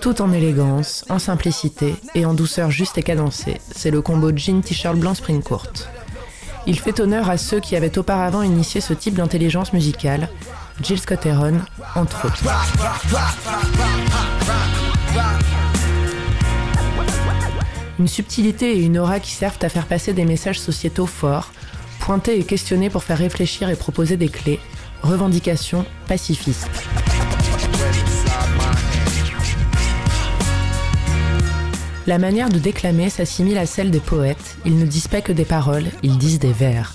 Tout en élégance, en simplicité et en douceur juste et cadencée, c'est le combo jean t-shirt blanc spring courte. Il fait honneur à ceux qui avaient auparavant initié ce type d'intelligence musicale, Jill Scott Heron, entre autres. Une subtilité et une aura qui servent à faire passer des messages sociétaux forts, pointés et questionnés pour faire réfléchir et proposer des clés, revendications pacifistes. La manière de déclamer s'assimile à celle des poètes. Ils ne disent pas que des paroles, ils disent des vers.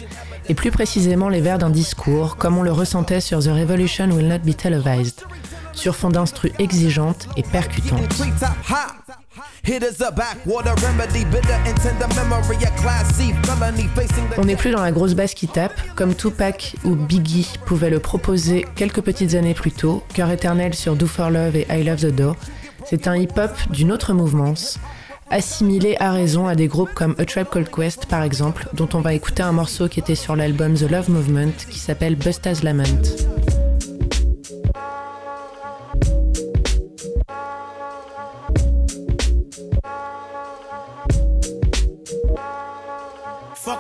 Et plus précisément les vers d'un discours, comme on le ressentait sur The Revolution Will Not Be Televised, sur fond d'instru exigeante et percutante. On n'est plus dans la grosse basse qui tape, comme Tupac ou Biggie pouvaient le proposer quelques petites années plus tôt, Cœur éternel sur Do for Love et I Love the Door. C'est un hip-hop d'une autre mouvance, assimilé à raison à des groupes comme A Tribe Called Quest par exemple, dont on va écouter un morceau qui était sur l'album The Love Movement qui s'appelle Busta's Lament.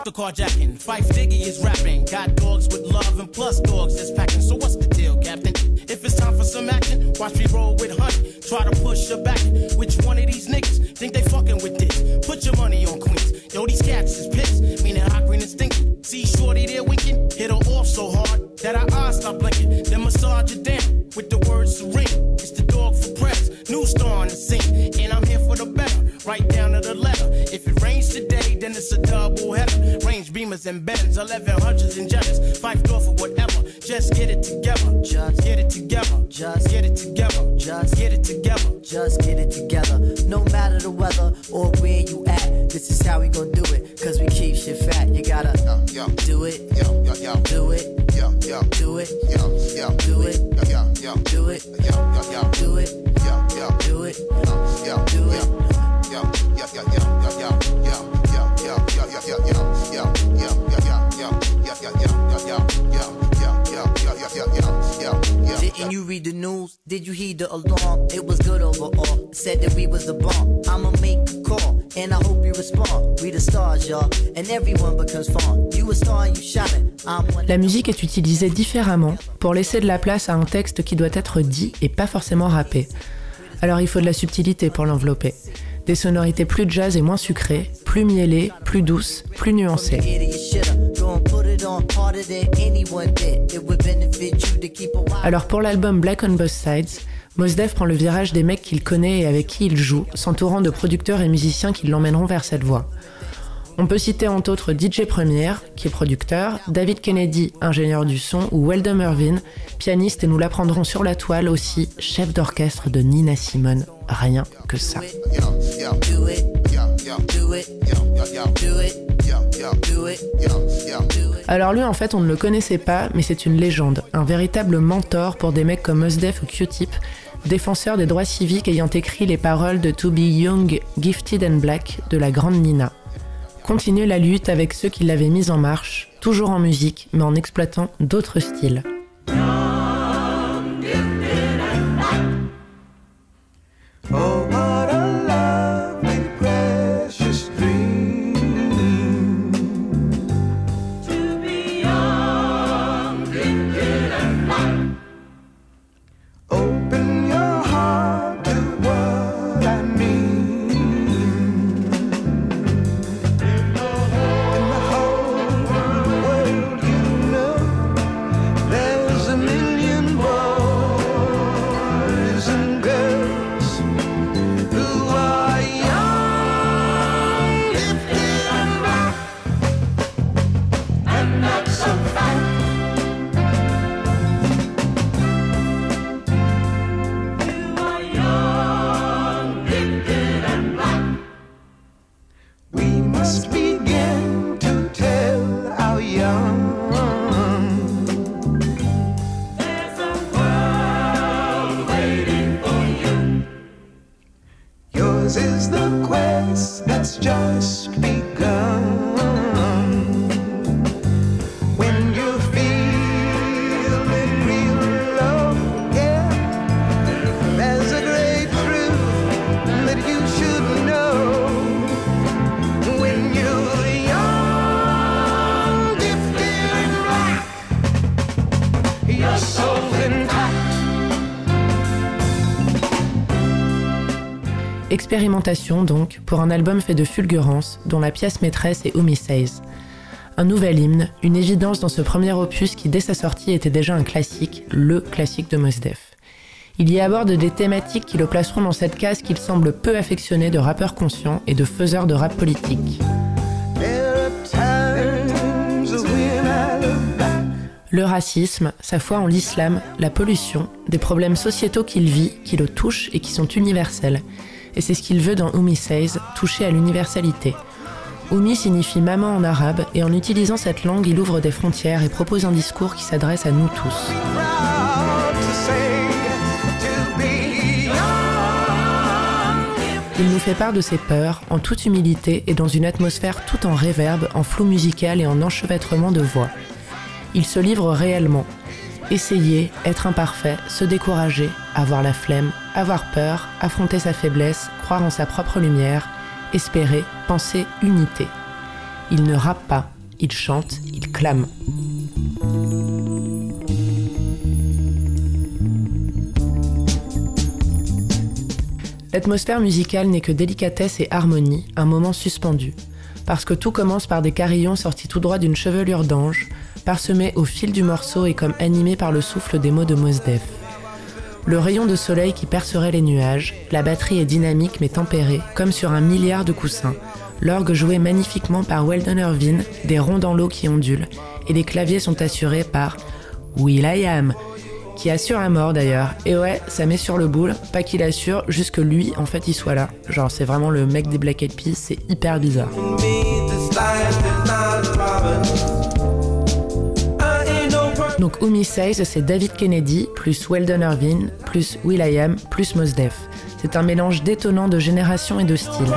The carjacking. Fife Diggy is rapping. Got dogs with love and plus dogs is packing. So what's the deal, Captain? If it's time for some action, watch me roll with honey. Try to push her back. Which one of these niggas think they fucking with this? Put your money on Queens. Yo, these cats is pissed. Meaning hot green and stinking. See shorty there winking. Hit her off so hard that her eyes stop blinking. Then massage her down with the word serene. It's the dog for press. New star on the scene. And I'm here for the better. Right down to the letter. If it Beamers and Benz, 1100s and Jets, five door for whatever. Just get it together. Just get it together. Just get it together. Just get it together. Just get it together. No matter the weather or where you at, this is how we gon' do it. Cause we keep shit fat. You gotta Yo, yo, do it, yo, yo, yo, do it, yo, yo, do it, yo, yo, do it, yo, yo, do it, yo, yo, yo, do it, yo, yo, do it, yo, do it. yo, yo, yo, yo, yo, yo, yo, La musique est utilisée différemment pour laisser de la place à un texte qui doit être dit et pas forcément rappé. Alors il faut de la subtilité pour l'envelopper, des sonorités plus jazz et moins sucrées, plus mielées, plus douces, plus watch. Alors pour l'album Black on Both Sides, Mos Def prend le virage des mecs qu'il connaît et avec qui il joue, s'entourant de producteurs et musiciens qui l'emmèneront vers cette voie. On peut citer entre autres DJ Premier, qui est producteur, David Kennedy, ingénieur du son, ou Weldon Irvin, pianiste et nous l'apprendrons sur la toile aussi, chef d'orchestre de Nina Simone. Rien que ça. Alors lui en fait on ne le connaissait pas, mais c'est une légende, un véritable mentor pour des mecs comme Mos Def ou Q-Tip, défenseurs des droits civiques ayant écrit les paroles de To Be Young, Gifted and Black de la grande Nina. Continuer la lutte avec ceux qui l'avaient mise en marche, toujours en musique, mais en exploitant d'autres styles. Oh, Expérimentation donc, pour un album fait de fulgurance, dont la pièce maîtresse est Says. Un nouvel hymne, une évidence dans ce premier opus qui dès sa sortie était déjà un classique, le classique de Mos Def. Il y aborde des thématiques qui le placeront dans cette case qu'il semble peu affectionné de rappeur conscient et de faiseur de rap politique. Le racisme, sa foi en l'islam, la pollution, des problèmes sociétaux qu'il vit, qui le touchent et qui sont universels. Et c'est ce qu'il veut dans Oumi Says, toucher à l'universalité. Oumi signifie maman en arabe et en utilisant cette langue, il ouvre des frontières et propose un discours qui s'adresse à nous tous. Il nous fait part de ses peurs, en toute humilité et dans une atmosphère tout en réverbe, en flou musical et en enchevêtrement de voix. Il se livre réellement. Essayer, être imparfait, se décourager, avoir la flemme, avoir peur, affronter sa faiblesse, croire en sa propre lumière, espérer, penser unité. Il ne rappe pas, il chante, il clame. L'atmosphère musicale n'est que délicatesse et harmonie, un moment suspendu. Parce que tout commence par des carillons sortis tout droit d'une chevelure d'ange, parsemés au fil du morceau et comme animés par le souffle des mots de Mos Def. Le rayon de soleil qui percerait les nuages, la batterie est dynamique mais tempérée, comme sur un milliard de coussins. L'orgue joué magnifiquement par Weldon Irvine, des ronds dans l'eau qui ondulent, et les claviers sont assurés par Will I Am, qui assure à mort d'ailleurs. Et ouais, ça met sur le boule, pas qu'il assure, juste que lui, en fait, il soit là. Genre, c'est vraiment le mec des Black Eyed Peas, c'est hyper bizarre. Donc Umi Says, c'est David Kennedy, plus Weldon Irvine, plus Will.i.am, plus Mos Def. C'est un mélange détonnant de génération et de style.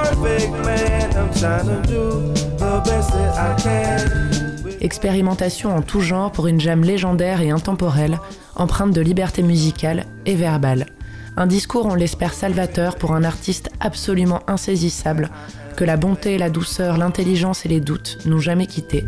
Expérimentation en tout genre pour une jam légendaire et intemporelle, empreinte de liberté musicale et verbale. Un discours, on l'espère, salvateur pour un artiste absolument insaisissable, que la bonté, la douceur, l'intelligence et les doutes n'ont jamais quitté.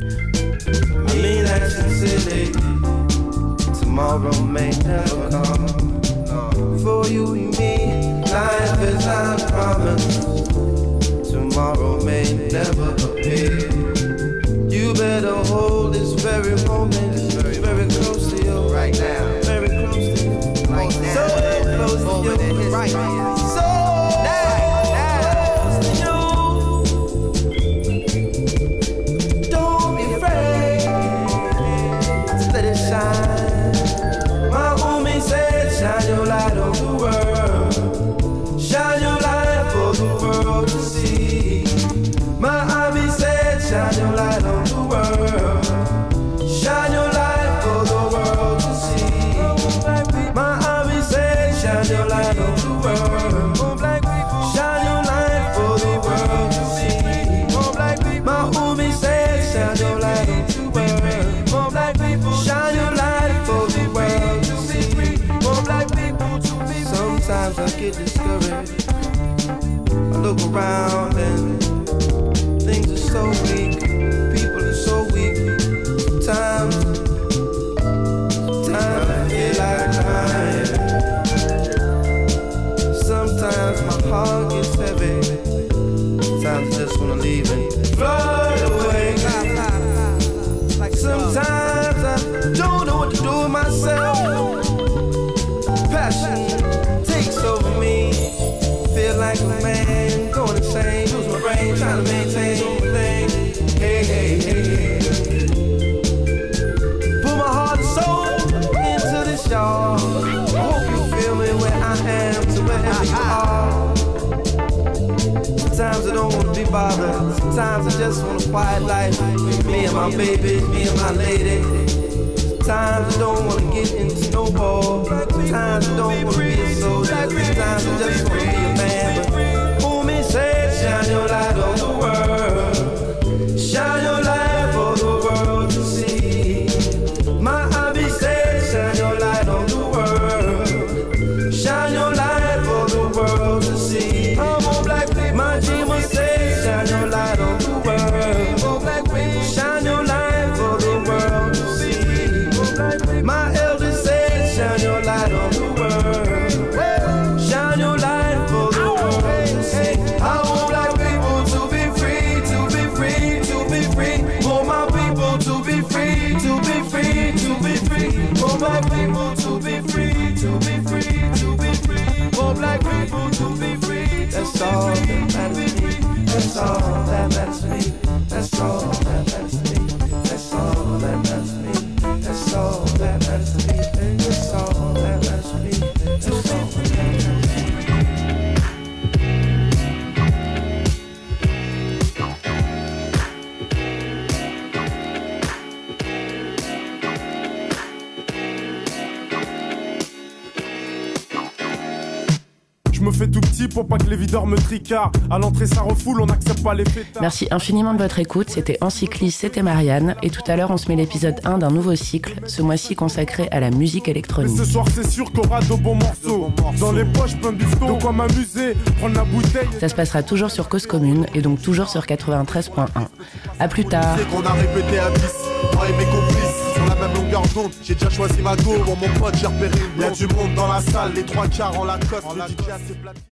Sometimes I just want a quiet life. Me and my baby, me and my lady. Times I don't wanna get into no ball. Times I don't wanna be a soldier. Sometimes I just wanna be a man. Pas que les videurs me tricardent. À l'entrée, ça refoule, on n'accepte pas les fêtards. Merci infiniment de votre écoute, c'était Encycliste, c'était Marianne, et tout à l'heure on se met l'épisode 1 d'un nouveau cycle, ce mois-ci consacré à la musique Mais électronique. ce soir, c'est sûr qu'on aura de bons morceaux. Dans les poches, plein de bifton. De quoi m'amuser, prendre la bouteille. Ça se passera toujours sur Cause Commune et donc toujours sur 93.1. A plus tard. Qu'on a répété à 10, moi et mes complices Sur la même longueur d'onde, j'ai déjà choisi ma go Bon mon pote j'ai repéré. Y'a du monde dans la salle, les trois quarts en la cote